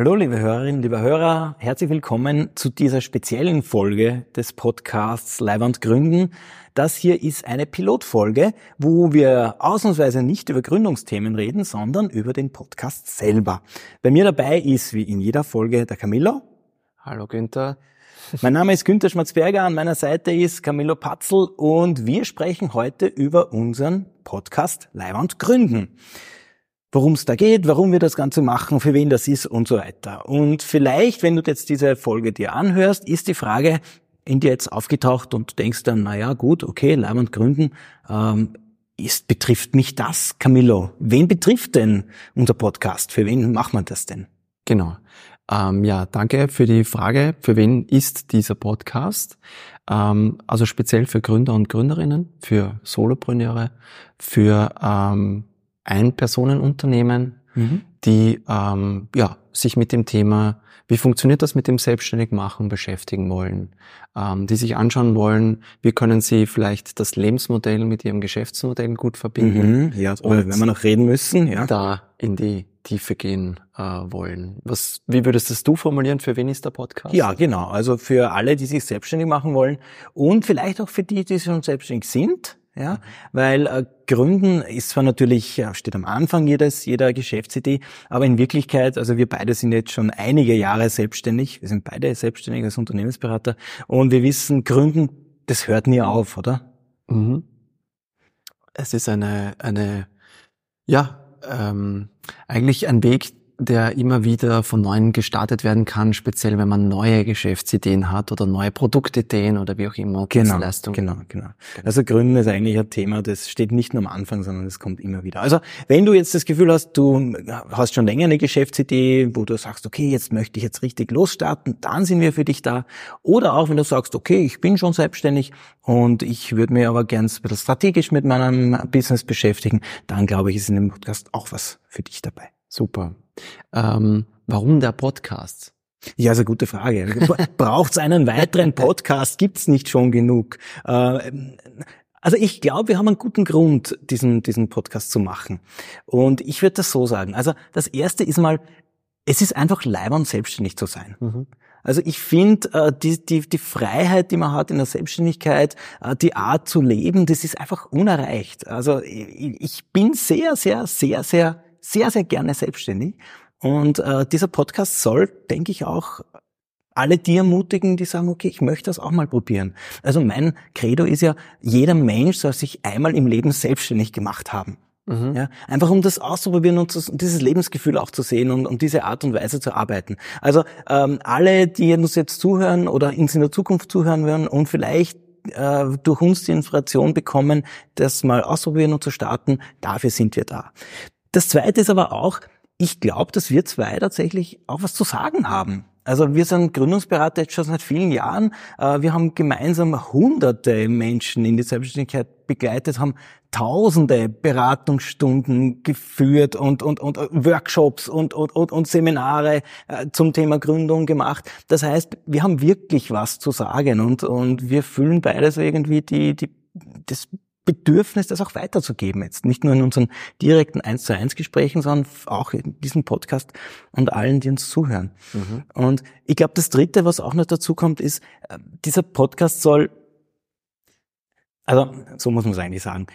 Hallo, liebe Hörerinnen, liebe Hörer, herzlich willkommen zu dieser speziellen Folge des Podcasts Leiband Gründen. Das hier ist eine Pilotfolge, wo wir ausnahmsweise nicht über Gründungsthemen reden, sondern über den Podcast selber. Bei mir dabei ist, wie in jeder Folge, der Camillo. Hallo Günther. Mein Name ist Günther Schmatzberger, an meiner Seite ist Camillo Patzel und wir sprechen heute über unseren Podcast Leiband Gründen worum es da geht, warum wir das Ganze machen, für wen das ist und so weiter. Und vielleicht, wenn du jetzt diese Folge dir anhörst, ist die Frage in dir jetzt aufgetaucht und denkst dann, na ja, gut, okay, Leiband gründen, ähm, ist, betrifft mich das, Camillo? Wen betrifft denn unser Podcast? Für wen macht man das denn? Genau. Ähm, ja, danke für die Frage. Für wen ist dieser Podcast? Ähm, also speziell für Gründer und Gründerinnen, für Solopreneure, für ähm, ein-Personen-Unternehmen, mhm. die ähm, ja, sich mit dem Thema, wie funktioniert das mit dem Selbstständigmachen, beschäftigen wollen, ähm, die sich anschauen wollen, wie können sie vielleicht das Lebensmodell mit ihrem Geschäftsmodell gut verbinden. Mhm, ja, und wenn wir noch reden müssen, ja. Da in die Tiefe gehen äh, wollen. Was, wie würdest das du formulieren? Für wen ist der Podcast? Ja, genau. Also für alle, die sich selbstständig machen wollen und vielleicht auch für die, die schon selbstständig sind ja, weil äh, Gründen ist zwar natürlich, äh, steht am Anfang jedes, jeder Geschäftsidee, aber in Wirklichkeit, also wir beide sind jetzt schon einige Jahre selbstständig, wir sind beide selbstständig als Unternehmensberater und wir wissen, Gründen, das hört nie auf, oder? Mhm. Es ist eine, eine, ja, ähm, eigentlich ein Weg, der immer wieder von neuem gestartet werden kann, speziell wenn man neue Geschäftsideen hat oder neue Produktideen oder wie auch immer. Genau, genau, genau, genau. Also Gründen ist eigentlich ein Thema, das steht nicht nur am Anfang, sondern es kommt immer wieder. Also wenn du jetzt das Gefühl hast, du hast schon länger eine Geschäftsidee, wo du sagst, okay, jetzt möchte ich jetzt richtig losstarten, dann sind wir für dich da. Oder auch wenn du sagst, okay, ich bin schon selbstständig und ich würde mir aber gern ein bisschen strategisch mit meinem Business beschäftigen, dann glaube ich, ist in dem Podcast auch was für dich dabei. Super. Ähm, warum der Podcast? Ja, ist eine gute Frage. Braucht es einen weiteren Podcast? Gibt's nicht schon genug? Äh, also ich glaube, wir haben einen guten Grund, diesen, diesen Podcast zu machen. Und ich würde das so sagen. Also das Erste ist mal, es ist einfach leibend, selbstständig zu sein. Mhm. Also ich finde, äh, die, die, die Freiheit, die man hat in der Selbstständigkeit, äh, die Art zu leben, das ist einfach unerreicht. Also ich, ich bin sehr, sehr, sehr, sehr, sehr, sehr gerne selbstständig und äh, dieser Podcast soll, denke ich, auch alle die ermutigen, die sagen, okay, ich möchte das auch mal probieren. Also mein Credo ist ja, jeder Mensch soll sich einmal im Leben selbstständig gemacht haben. Mhm. Ja, einfach um das auszuprobieren und zu, dieses Lebensgefühl auch zu sehen und um diese Art und Weise zu arbeiten. Also ähm, alle, die uns jetzt zuhören oder uns in der Zukunft zuhören werden und vielleicht äh, durch uns die Inspiration bekommen, das mal auszuprobieren und zu starten, dafür sind wir da. Das Zweite ist aber auch, ich glaube, dass wir zwei tatsächlich auch was zu sagen haben. Also wir sind Gründungsberater jetzt schon seit vielen Jahren. Äh, wir haben gemeinsam hunderte Menschen in die Selbstständigkeit begleitet, haben tausende Beratungsstunden geführt und, und, und Workshops und, und, und, und Seminare äh, zum Thema Gründung gemacht. Das heißt, wir haben wirklich was zu sagen und, und wir fühlen beide so irgendwie die, die, das Bedürfnis, das auch weiterzugeben. Jetzt nicht nur in unseren direkten 1 zu 1 Gesprächen, sondern auch in diesem Podcast und allen, die uns zuhören. Mhm. Und ich glaube, das dritte, was auch noch dazu kommt, ist, äh, dieser Podcast soll, also so muss man es eigentlich sagen,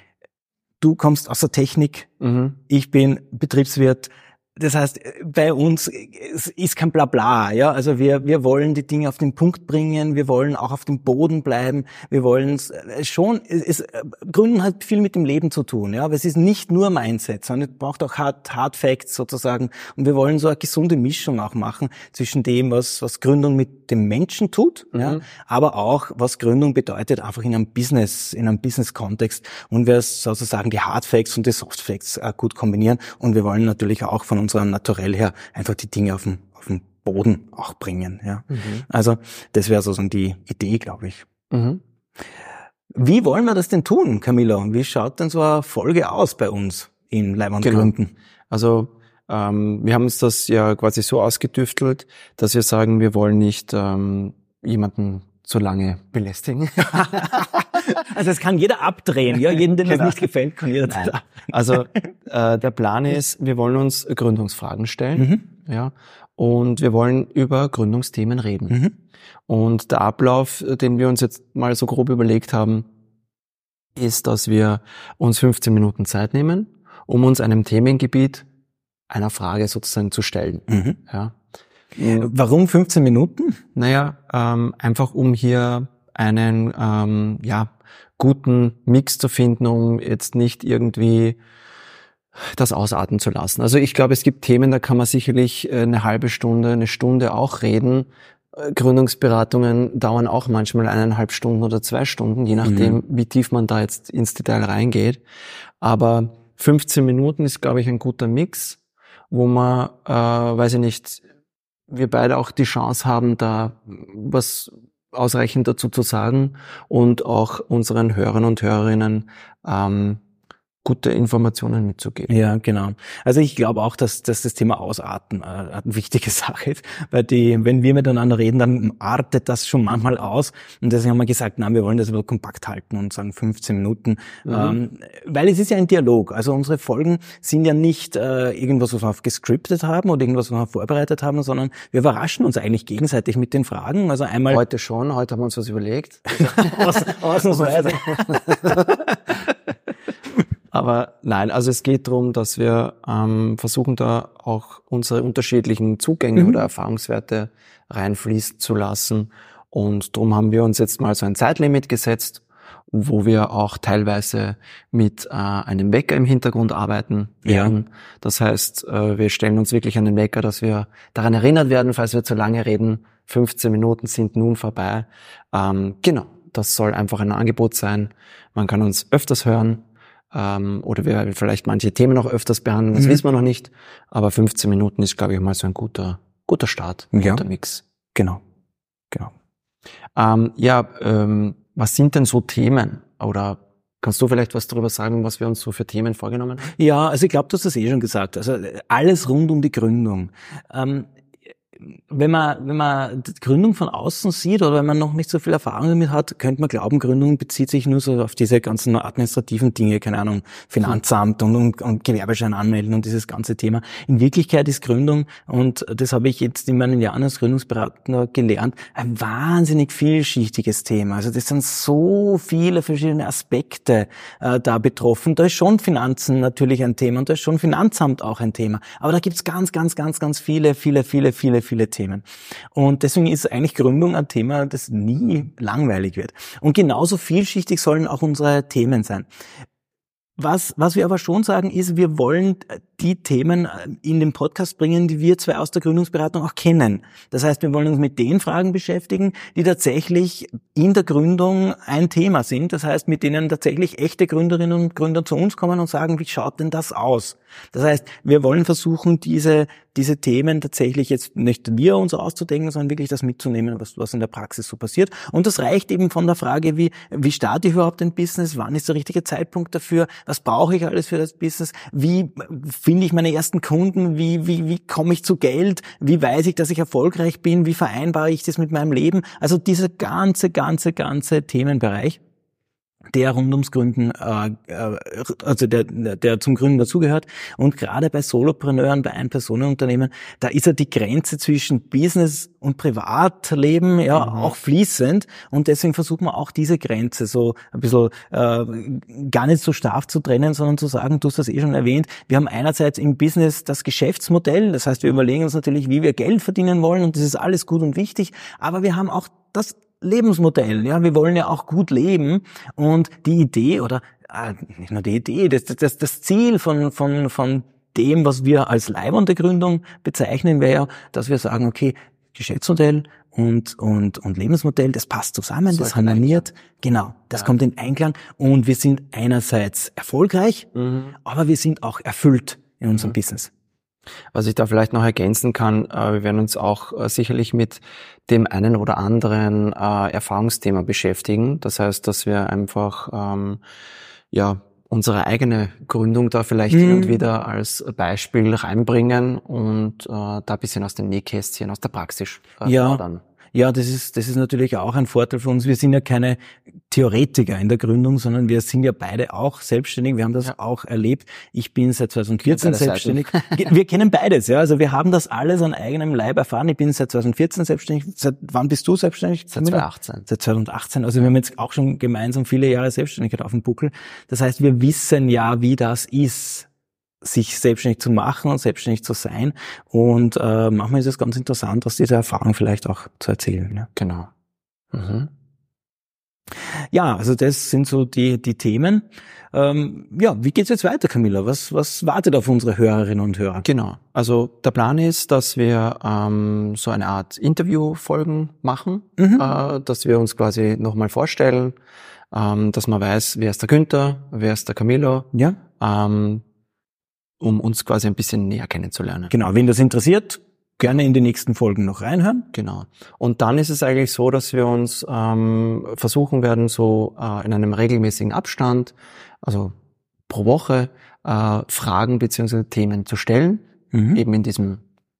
du kommst aus der Technik, mhm. ich bin Betriebswirt, das heißt, bei uns ist kein Blabla, ja. Also wir, wir wollen die Dinge auf den Punkt bringen, wir wollen auch auf dem Boden bleiben, wir wollen äh, schon, es, äh, Gründen hat viel mit dem Leben zu tun, ja. Aber es ist nicht nur Mindset, sondern es braucht auch Hard, Hard Facts sozusagen. Und wir wollen so eine gesunde Mischung auch machen zwischen dem, was, was Gründung mit dem Menschen tut, mhm. ja. Aber auch, was Gründung bedeutet, einfach in einem Business, in einem Business-Kontext. Und wir sozusagen die Hard Facts und die Soft Facts äh, gut kombinieren. Und wir wollen natürlich auch von unserem Naturell her einfach die Dinge auf den, auf den Boden auch bringen. Ja. Mhm. Also das wäre sozusagen die Idee, glaube ich. Mhm. Wie wollen wir das denn tun, Camilla? Wie schaut denn so eine Folge aus bei uns in Leib und genau. Gründen? Also ähm, wir haben uns das ja quasi so ausgedüftelt, dass wir sagen, wir wollen nicht ähm, jemanden zu lange belästigen. also es kann jeder abdrehen, ja, jeden, dem genau. das nicht gefällt, kann jeder Nein. Also äh, der Plan ist, wir wollen uns Gründungsfragen stellen, mhm. ja, und wir wollen über Gründungsthemen reden. Mhm. Und der Ablauf, den wir uns jetzt mal so grob überlegt haben, ist, dass wir uns 15 Minuten Zeit nehmen, um uns einem Themengebiet einer Frage sozusagen zu stellen. Mhm. Ja. Warum 15 Minuten? Naja, ähm, einfach um hier einen ähm, ja, guten Mix zu finden, um jetzt nicht irgendwie das ausarten zu lassen. Also ich glaube, es gibt Themen, da kann man sicherlich äh, eine halbe Stunde, eine Stunde auch reden. Äh, Gründungsberatungen dauern auch manchmal eineinhalb Stunden oder zwei Stunden, je nachdem, mhm. wie tief man da jetzt ins Detail reingeht. Aber 15 Minuten ist, glaube ich, ein guter Mix, wo man, äh, weiß ich nicht, wir beide auch die Chance haben, da was ausreichend dazu zu sagen und auch unseren Hörern und Hörerinnen ähm, gute Informationen mitzugeben. Ja, genau. Also ich glaube auch, dass, dass das Thema Ausarten äh, eine wichtige Sache ist, weil die, wenn wir miteinander reden, dann artet das schon manchmal aus und deswegen haben wir gesagt, na, wir wollen das aber kompakt halten und sagen 15 Minuten, mhm. ähm, weil es ist ja ein Dialog. Also unsere Folgen sind ja nicht äh, irgendwas, was wir gescriptet haben oder irgendwas, was wir vorbereitet haben, sondern wir überraschen uns eigentlich gegenseitig mit den Fragen. Also einmal heute schon, heute haben wir uns was überlegt. Ausnahmsweise. Aber nein, also es geht darum, dass wir ähm, versuchen, da auch unsere unterschiedlichen Zugänge mhm. oder Erfahrungswerte reinfließen zu lassen. Und darum haben wir uns jetzt mal so ein Zeitlimit gesetzt, wo wir auch teilweise mit äh, einem Wecker im Hintergrund arbeiten werden. Ja. Das heißt, äh, wir stellen uns wirklich einen Wecker, dass wir daran erinnert werden, falls wir zu lange reden. 15 Minuten sind nun vorbei. Ähm, genau, das soll einfach ein Angebot sein. Man kann uns öfters hören ähm, oder wir vielleicht manche Themen noch öfters behandeln, das mhm. wissen wir noch nicht. Aber 15 Minuten ist, glaube ich, mal so ein guter, guter Start, ja. guter Mix. Genau, genau. Ähm, ja, ähm, was sind denn so Themen oder Kannst du vielleicht was darüber sagen, was wir uns so für Themen vorgenommen haben? Ja, also ich glaube, du hast das eh schon gesagt. Also alles rund um die Gründung. Ähm, wenn man, wenn man Gründung von außen sieht oder wenn man noch nicht so viel Erfahrung damit hat, könnte man glauben, Gründung bezieht sich nur so auf diese ganzen administrativen Dinge, keine Ahnung, Finanzamt und, und, und Gewerbeschein anmelden und dieses ganze Thema. In Wirklichkeit ist Gründung, und das habe ich jetzt in meinen Jahren als Gründungsberater gelernt, ein wahnsinnig vielschichtiges Thema. Also das sind so viele verschiedene Aspekte äh, da betroffen. Da ist schon Finanzen natürlich ein Thema und da ist schon Finanzamt auch ein Thema. Aber da gibt's ganz, ganz, ganz, ganz viele, viele, viele, viele, viele Themen. Und deswegen ist eigentlich Gründung ein Thema, das nie langweilig wird. Und genauso vielschichtig sollen auch unsere Themen sein. Was, was wir aber schon sagen, ist, wir wollen die Themen in den Podcast bringen, die wir zwei aus der Gründungsberatung auch kennen. Das heißt, wir wollen uns mit den Fragen beschäftigen, die tatsächlich in der Gründung ein Thema sind. Das heißt, mit denen tatsächlich echte Gründerinnen und Gründer zu uns kommen und sagen, wie schaut denn das aus? Das heißt, wir wollen versuchen, diese, diese Themen tatsächlich jetzt nicht wir uns auszudenken, sondern wirklich das mitzunehmen, was, was in der Praxis so passiert. Und das reicht eben von der Frage, wie, wie starte ich überhaupt ein Business? Wann ist der richtige Zeitpunkt dafür? Was brauche ich alles für das Business? Wie finde ich meine ersten Kunden? Wie, wie, wie komme ich zu Geld? Wie weiß ich, dass ich erfolgreich bin? Wie vereinbare ich das mit meinem Leben? Also dieser ganze, ganze, ganze Themenbereich der rund ums Gründen, äh, äh, also der, der zum Gründen dazugehört. Und gerade bei Solopreneuren, bei Ein-Personen-Unternehmen, da ist ja die Grenze zwischen Business und Privatleben ja mhm. auch fließend. Und deswegen versucht man auch diese Grenze so ein bisschen äh, gar nicht so stark zu trennen, sondern zu sagen, du hast das eh schon erwähnt, wir haben einerseits im Business das Geschäftsmodell, das heißt, wir überlegen uns natürlich, wie wir Geld verdienen wollen und das ist alles gut und wichtig, aber wir haben auch das Lebensmodell. Ja, wir wollen ja auch gut leben und die Idee oder äh, nicht nur die Idee, das, das, das Ziel von, von, von dem, was wir als leibende Gründung bezeichnen, wäre ja, dass wir sagen, okay, Geschäftsmodell und, und, und Lebensmodell, das passt zusammen, Sollte das harmoniert. Genau, das ja. kommt in Einklang und wir sind einerseits erfolgreich, mhm. aber wir sind auch erfüllt in unserem mhm. Business. Was ich da vielleicht noch ergänzen kann, äh, wir werden uns auch äh, sicherlich mit dem einen oder anderen äh, Erfahrungsthema beschäftigen. Das heißt, dass wir einfach ähm, ja unsere eigene Gründung da vielleicht mhm. hin und wieder als Beispiel reinbringen und äh, da ein bisschen aus dem Nähkästchen, aus der Praxis äh, ja. Fordern. Ja, das ist, das ist natürlich auch ein Vorteil für uns. Wir sind ja keine Theoretiker in der Gründung, sondern wir sind ja beide auch selbstständig. Wir haben das ja. auch erlebt. Ich bin seit 2014 selbstständig. wir kennen beides, ja. Also wir haben das alles an eigenem Leib erfahren. Ich bin seit 2014 selbstständig. Seit wann bist du selbstständig? Seit 2018. Seit 2018. Also wir haben jetzt auch schon gemeinsam viele Jahre Selbstständigkeit auf dem Buckel. Das heißt, wir wissen ja, wie das ist sich selbstständig zu machen und selbstständig zu sein. Und äh, manchmal ist es ganz interessant, aus dieser Erfahrung vielleicht auch zu erzählen. Ja. Genau. Mhm. Ja, also das sind so die, die Themen. Ähm, ja, wie geht's jetzt weiter, Camilla? Was, was wartet auf unsere Hörerinnen und Hörer? Genau. Also der Plan ist, dass wir ähm, so eine Art Interviewfolgen machen, mhm. äh, dass wir uns quasi nochmal vorstellen, ähm, dass man weiß, wer ist der Günther, wer ist der Camilo. Ja. Ähm, um uns quasi ein bisschen näher kennenzulernen. Genau, wen das interessiert, gerne in die nächsten Folgen noch reinhören. Genau. Und dann ist es eigentlich so, dass wir uns ähm, versuchen werden, so äh, in einem regelmäßigen Abstand, also pro Woche, äh, Fragen beziehungsweise Themen zu stellen, mhm. eben in diesem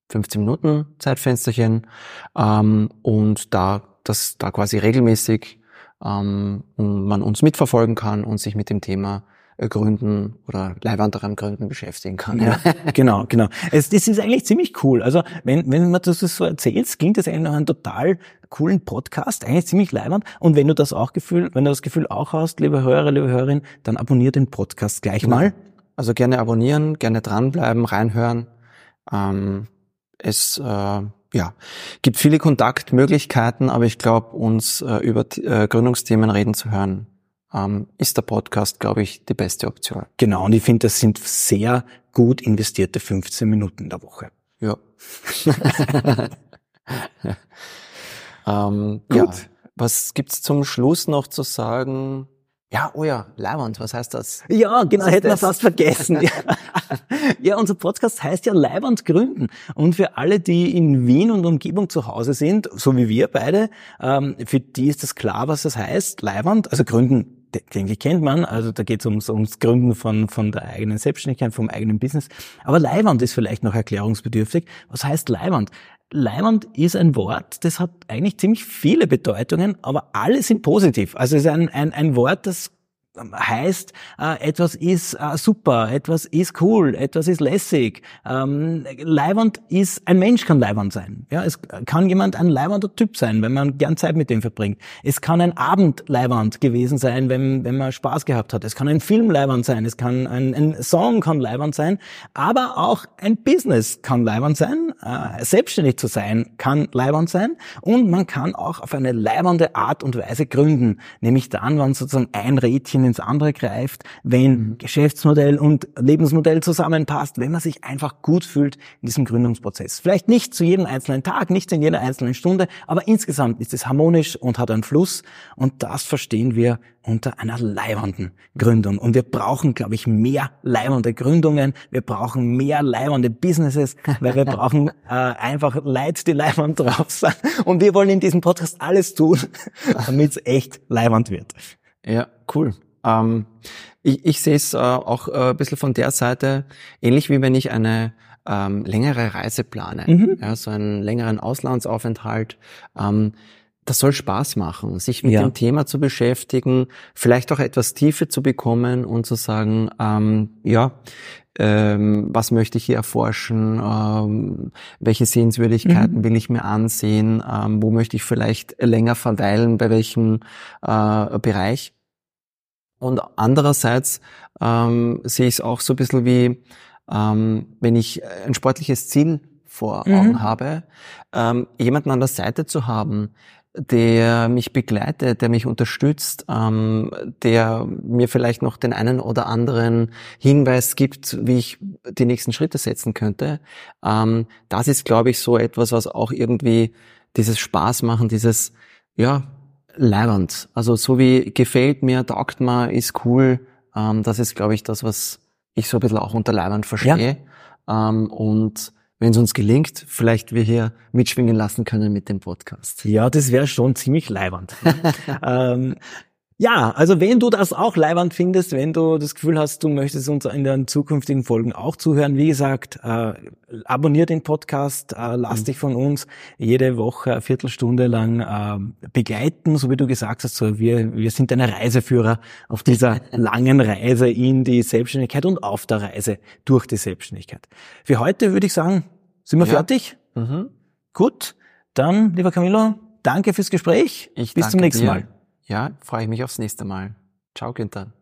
15 Minuten Zeitfensterchen ähm, und da dass da quasi regelmäßig ähm, man uns mitverfolgen kann und sich mit dem Thema Gründen oder leibwanderen Gründen beschäftigen kann. Ja, genau, genau. Es, das ist eigentlich ziemlich cool. Also wenn, wenn man das so erzählst, klingt das eigentlich nach einem total coolen Podcast, eigentlich ziemlich leibend. Und wenn du das auch Gefühl, wenn du das Gefühl auch hast, liebe Hörer, liebe Hörerin, dann abonnier den Podcast gleich genau. mal. Also gerne abonnieren, gerne dranbleiben, reinhören. Ähm, es äh, ja, gibt viele Kontaktmöglichkeiten, aber ich glaube, uns äh, über äh, Gründungsthemen reden zu hören, ähm, ist der Podcast, glaube ich, die beste Option. Genau, und ich finde, das sind sehr gut investierte 15 Minuten in der Woche. Ja. ähm, gut. Ja. Was gibt's zum Schluss noch zu sagen? Ja, oh ja, Leibwand, was heißt das? Ja, genau, hätten wir fast vergessen. ja. ja, unser Podcast heißt ja Leibwand gründen. Und für alle, die in Wien und Umgebung zu Hause sind, so wie wir beide, ähm, für die ist das klar, was das heißt. Leibwand, also gründen denke kennt man. Also da geht es ums, ums Gründen von, von der eigenen Selbstständigkeit, vom eigenen Business. Aber Leihwand ist vielleicht noch erklärungsbedürftig. Was heißt Leihwand? Leihwand ist ein Wort, das hat eigentlich ziemlich viele Bedeutungen, aber alle sind positiv. Also es ist ein, ein, ein Wort, das heißt, äh, etwas ist äh, super, etwas ist cool, etwas ist lässig. Ähm, ist, ein Mensch kann Leiwand sein. Ja, es kann jemand ein leiwander Typ sein, wenn man gern Zeit mit dem verbringt. Es kann ein Abend Leiwand gewesen sein, wenn, wenn man Spaß gehabt hat. Es kann ein Film Leiwand sein, es kann ein, ein Song kann Leiwand sein, aber auch ein Business kann Leiwand sein. Äh, selbstständig zu sein kann Leiwand sein und man kann auch auf eine leibernde Art und Weise gründen, nämlich dann, wenn sozusagen ein Rädchen ins andere greift, wenn mhm. Geschäftsmodell und Lebensmodell zusammenpasst, wenn man sich einfach gut fühlt in diesem Gründungsprozess. Vielleicht nicht zu jedem einzelnen Tag, nicht in jeder einzelnen Stunde, aber insgesamt ist es harmonisch und hat einen Fluss und das verstehen wir unter einer leibenden Gründung. Und wir brauchen, glaube ich, mehr leibende Gründungen. Wir brauchen mehr leibende Businesses, weil wir brauchen äh, einfach Leute, die leibend drauf sind. Und wir wollen in diesem Podcast alles tun, damit es echt leibend wird. Ja, cool. Ähm, ich, ich sehe es äh, auch äh, ein bisschen von der Seite, ähnlich wie wenn ich eine ähm, längere Reise plane, mhm. ja, so einen längeren Auslandsaufenthalt. Ähm, das soll Spaß machen, sich mit ja. dem Thema zu beschäftigen, vielleicht auch etwas Tiefe zu bekommen und zu sagen, ähm, ja, ähm, was möchte ich hier erforschen, ähm, welche Sehenswürdigkeiten mhm. will ich mir ansehen, ähm, wo möchte ich vielleicht länger verweilen, bei welchem äh, Bereich. Und andererseits ähm, sehe ich es auch so ein bisschen wie, ähm, wenn ich ein sportliches Ziel vor Augen mhm. habe, ähm, jemanden an der Seite zu haben, der mich begleitet, der mich unterstützt, ähm, der mir vielleicht noch den einen oder anderen Hinweis gibt, wie ich die nächsten Schritte setzen könnte. Ähm, das ist, glaube ich, so etwas, was auch irgendwie dieses Spaß machen, dieses, ja, leibend. Also so wie gefällt mir, taugt mir, ist cool. Ähm, das ist, glaube ich, das, was ich so ein bisschen auch unter leibend verstehe. Ja. Ähm, und wenn es uns gelingt, vielleicht wir hier mitschwingen lassen können mit dem Podcast. Ja, das wäre schon ziemlich leibend. ähm, Ja, also wenn du das auch leibend findest, wenn du das Gefühl hast, du möchtest uns in den zukünftigen Folgen auch zuhören, wie gesagt, äh, abonnier den Podcast, äh, lass mhm. dich von uns jede Woche eine Viertelstunde lang äh, begleiten, so wie du gesagt hast, so wir, wir sind deine Reiseführer auf dieser langen Reise in die Selbstständigkeit und auf der Reise durch die Selbstständigkeit. Für heute würde ich sagen, sind wir ja. fertig? Mhm. Gut, dann, lieber Camilo, danke fürs Gespräch. Ich Bis zum nächsten dir. Mal. Ja, freue ich mich aufs nächste Mal. Ciao, Günther.